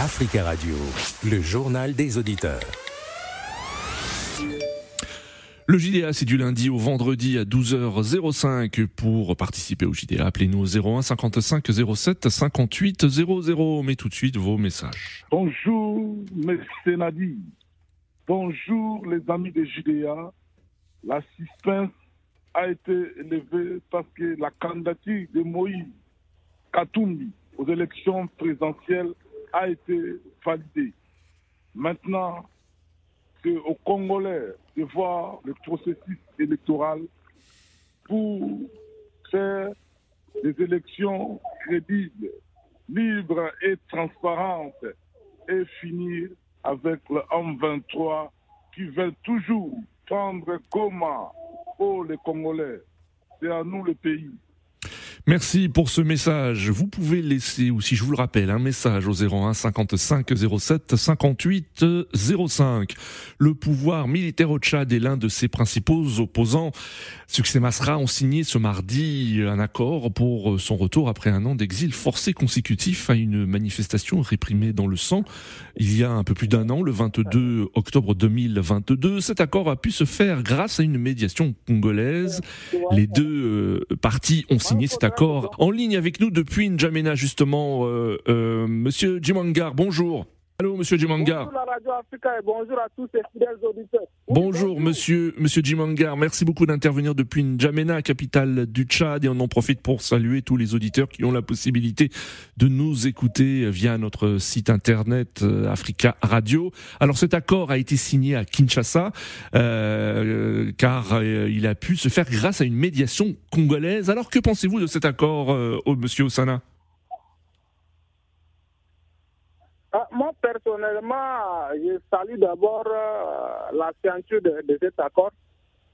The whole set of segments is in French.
Africa Radio, le journal des auditeurs. Le JDA, c'est du lundi au vendredi à 12h05. Pour participer au JDA, appelez-nous au 01 55 07 58 00. Mais tout de suite, vos messages. Bonjour, M. Nadi. Bonjour, les amis des JDA. La suspense a été élevée parce que la candidature de Moïse Katumbi aux élections présidentielles a été validée. Maintenant, c'est aux Congolais de voir le processus électoral pour faire des élections crédibles, libres et transparentes et finir avec le homme 23 qui veut toujours prendre comment pour les Congolais. C'est à nous le pays. Merci pour ce message. Vous pouvez laisser aussi, je vous le rappelle, un message au 01 55 07 58 05. Le pouvoir militaire au Tchad est l'un de ses principaux opposants. Succès Masra ont signé ce mardi un accord pour son retour après un an d'exil forcé consécutif à une manifestation réprimée dans le sang il y a un peu plus d'un an, le 22 octobre 2022. Cet accord a pu se faire grâce à une médiation congolaise. Les deux euh, parties ont signé cet accord en ligne avec nous depuis N'Djamena, justement, euh, euh, Monsieur Jimangar, bonjour. Allô, Monsieur Jimangar. Bonjour la Radio Africa et bonjour à tous fidèles auditeurs. bonjour, Monsieur, Monsieur Jimangar. Merci beaucoup d'intervenir depuis N'Djamena, capitale du Tchad, et on en profite pour saluer tous les auditeurs qui ont la possibilité de nous écouter via notre site internet euh, Africa Radio. Alors, cet accord a été signé à Kinshasa, euh, car euh, il a pu se faire grâce à une médiation congolaise. Alors, que pensez-vous de cet accord, euh, Monsieur Osana Ah, moi, personnellement, je salue d'abord euh, la ceinture de, de, cet accord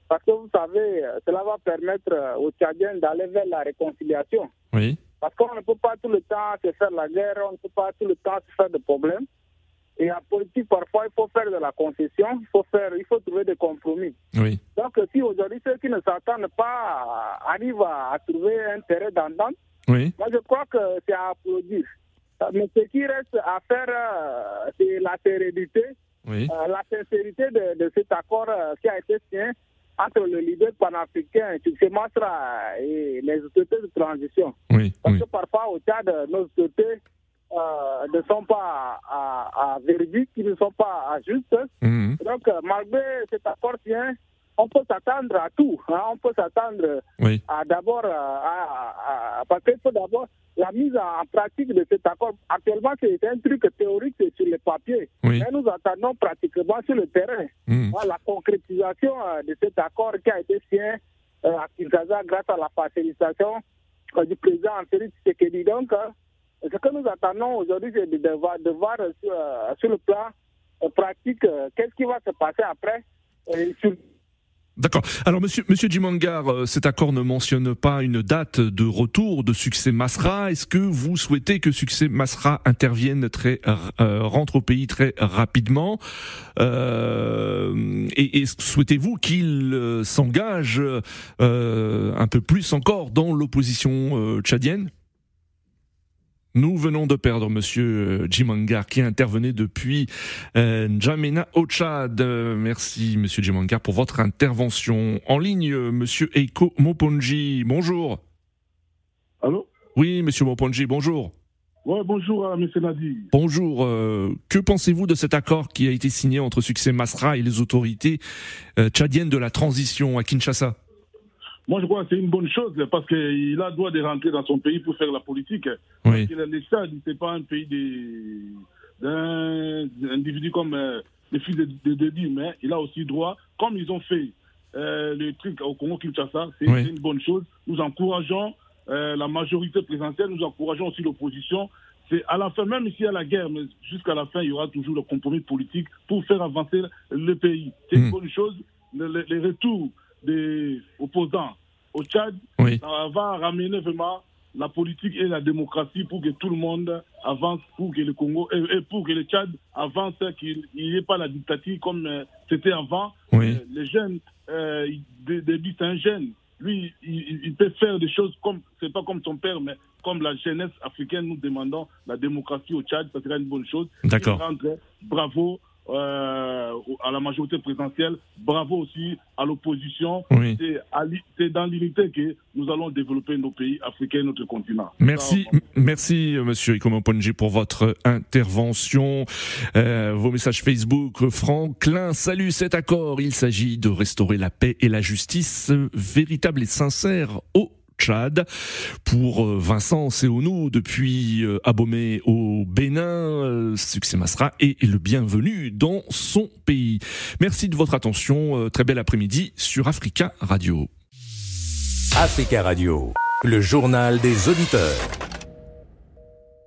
parce que vous savez, cela va permettre euh, aux Tchadiens d'aller vers la réconciliation. Oui. Parce qu'on ne peut pas tout le temps se faire la guerre, on ne peut pas tout le temps se faire de problèmes. Et en politique, parfois, il faut faire de la concession, il faut faire, il faut trouver des compromis. Oui. Donc, si aujourd'hui ceux qui ne s'attendent pas arrivent à, à trouver un terrain d'entente, oui. moi je crois que c'est à applaudir. Mais ce qui reste à faire, euh, c'est la sérénité, oui. euh, la sincérité de, de cet accord euh, qui a été signé entre le leader panafricain, Masra, et les autorités de transition. Oui, Parce oui. que parfois, au Tchad, nos autorités euh, ne sont pas à, à, à véridiques, qui ne sont pas à justes. Mhm. Donc, euh, malgré cet accord signé, on peut s'attendre à tout. hein. On peut s'attendre Oui. à d'abord, à, à- à- parce qu'il faut d'abord la mise en pratique de cet accord. Actuellement, c'est un truc théorique c'est sur le papier. Oui. Mais nous attendons pratiquement sur le terrain. Voilà, la concrétisation euh, de cet accord qui a été signé euh, à Kinshasa grâce à la facilitation euh, du président Félix Tshisekedi. Donc, euh, ce que nous attendons aujourd'hui, c'est de, voir, de voir, sur, sur le plan pratique qu'est-ce qui va se passer après. Et sur- D'accord. Alors, monsieur, monsieur Jimangar, euh, cet accord ne mentionne pas une date de retour de Succès Masra. Est-ce que vous souhaitez que Succès Masra intervienne très, euh, rentre au pays très rapidement? Euh, Et, souhaitez-vous qu'il euh, s'engage un peu plus encore dans l'opposition tchadienne? Nous venons de perdre Monsieur euh, Jimangar qui intervenait depuis euh, N'Djamena au Tchad. Euh, merci Monsieur Jimangar pour votre intervention. En ligne, euh, Monsieur Eiko Moponji, bonjour. Allô? Oui, Monsieur Moponji, bonjour. Ouais, bonjour, euh, monsieur Nadi. Bonjour. euh, que pensez-vous de cet accord qui a été signé entre Succès Masra et les autorités euh, tchadiennes de la transition à Kinshasa? Moi, je crois que c'est une bonne chose parce qu'il a le droit de rentrer dans son pays pour faire la politique. Oui. Parce que le Tchad, c'est pas un pays d'un individu comme euh, le fils de, de, mais il a aussi droit, comme ils ont fait euh, le truc au Congo-Kinshasa, c'est Oui. une bonne chose. Nous encourageons euh, la majorité présidentielle, nous encourageons aussi l'opposition. C'est à la fin, même s'il y a la guerre, mais jusqu'à la fin, il y aura toujours le compromis politique pour faire avancer le pays. C'est une bonne chose. Le, le- les retours des opposants au Tchad, Oui. ça va ramener vraiment la politique et la démocratie pour que tout le monde avance, pour que le Congo et, et pour que le Tchad avance, qu'il n'y ait pas la dictature comme euh, c'était avant. Oui. Euh, les jeunes, euh, c'est un jeune. lui, il, peut faire des choses comme, c'est pas comme son père, mais comme la jeunesse africaine, nous demandons la démocratie au Tchad, ça serait une bonne chose. D'accord. Bravo euh, à la majorité présidentielle. Bravo aussi à l'opposition. C'est dans l'unité que nous allons développer nos pays africains et notre continent. Merci, merci Monsieur Ikomoponji pour votre intervention. Euh, vos messages Facebook. Franklin, salut cet accord. Il s'agit de restaurer la paix et la justice véritable et sincère au Tchad. Pour euh, Vincent Seonou, depuis euh, Abomey au Bénin, euh, succès Masra est le bienvenu dans son pays. Merci de votre attention. Très bel après-midi sur Africa Radio. Africa Radio, le journal des auditeurs.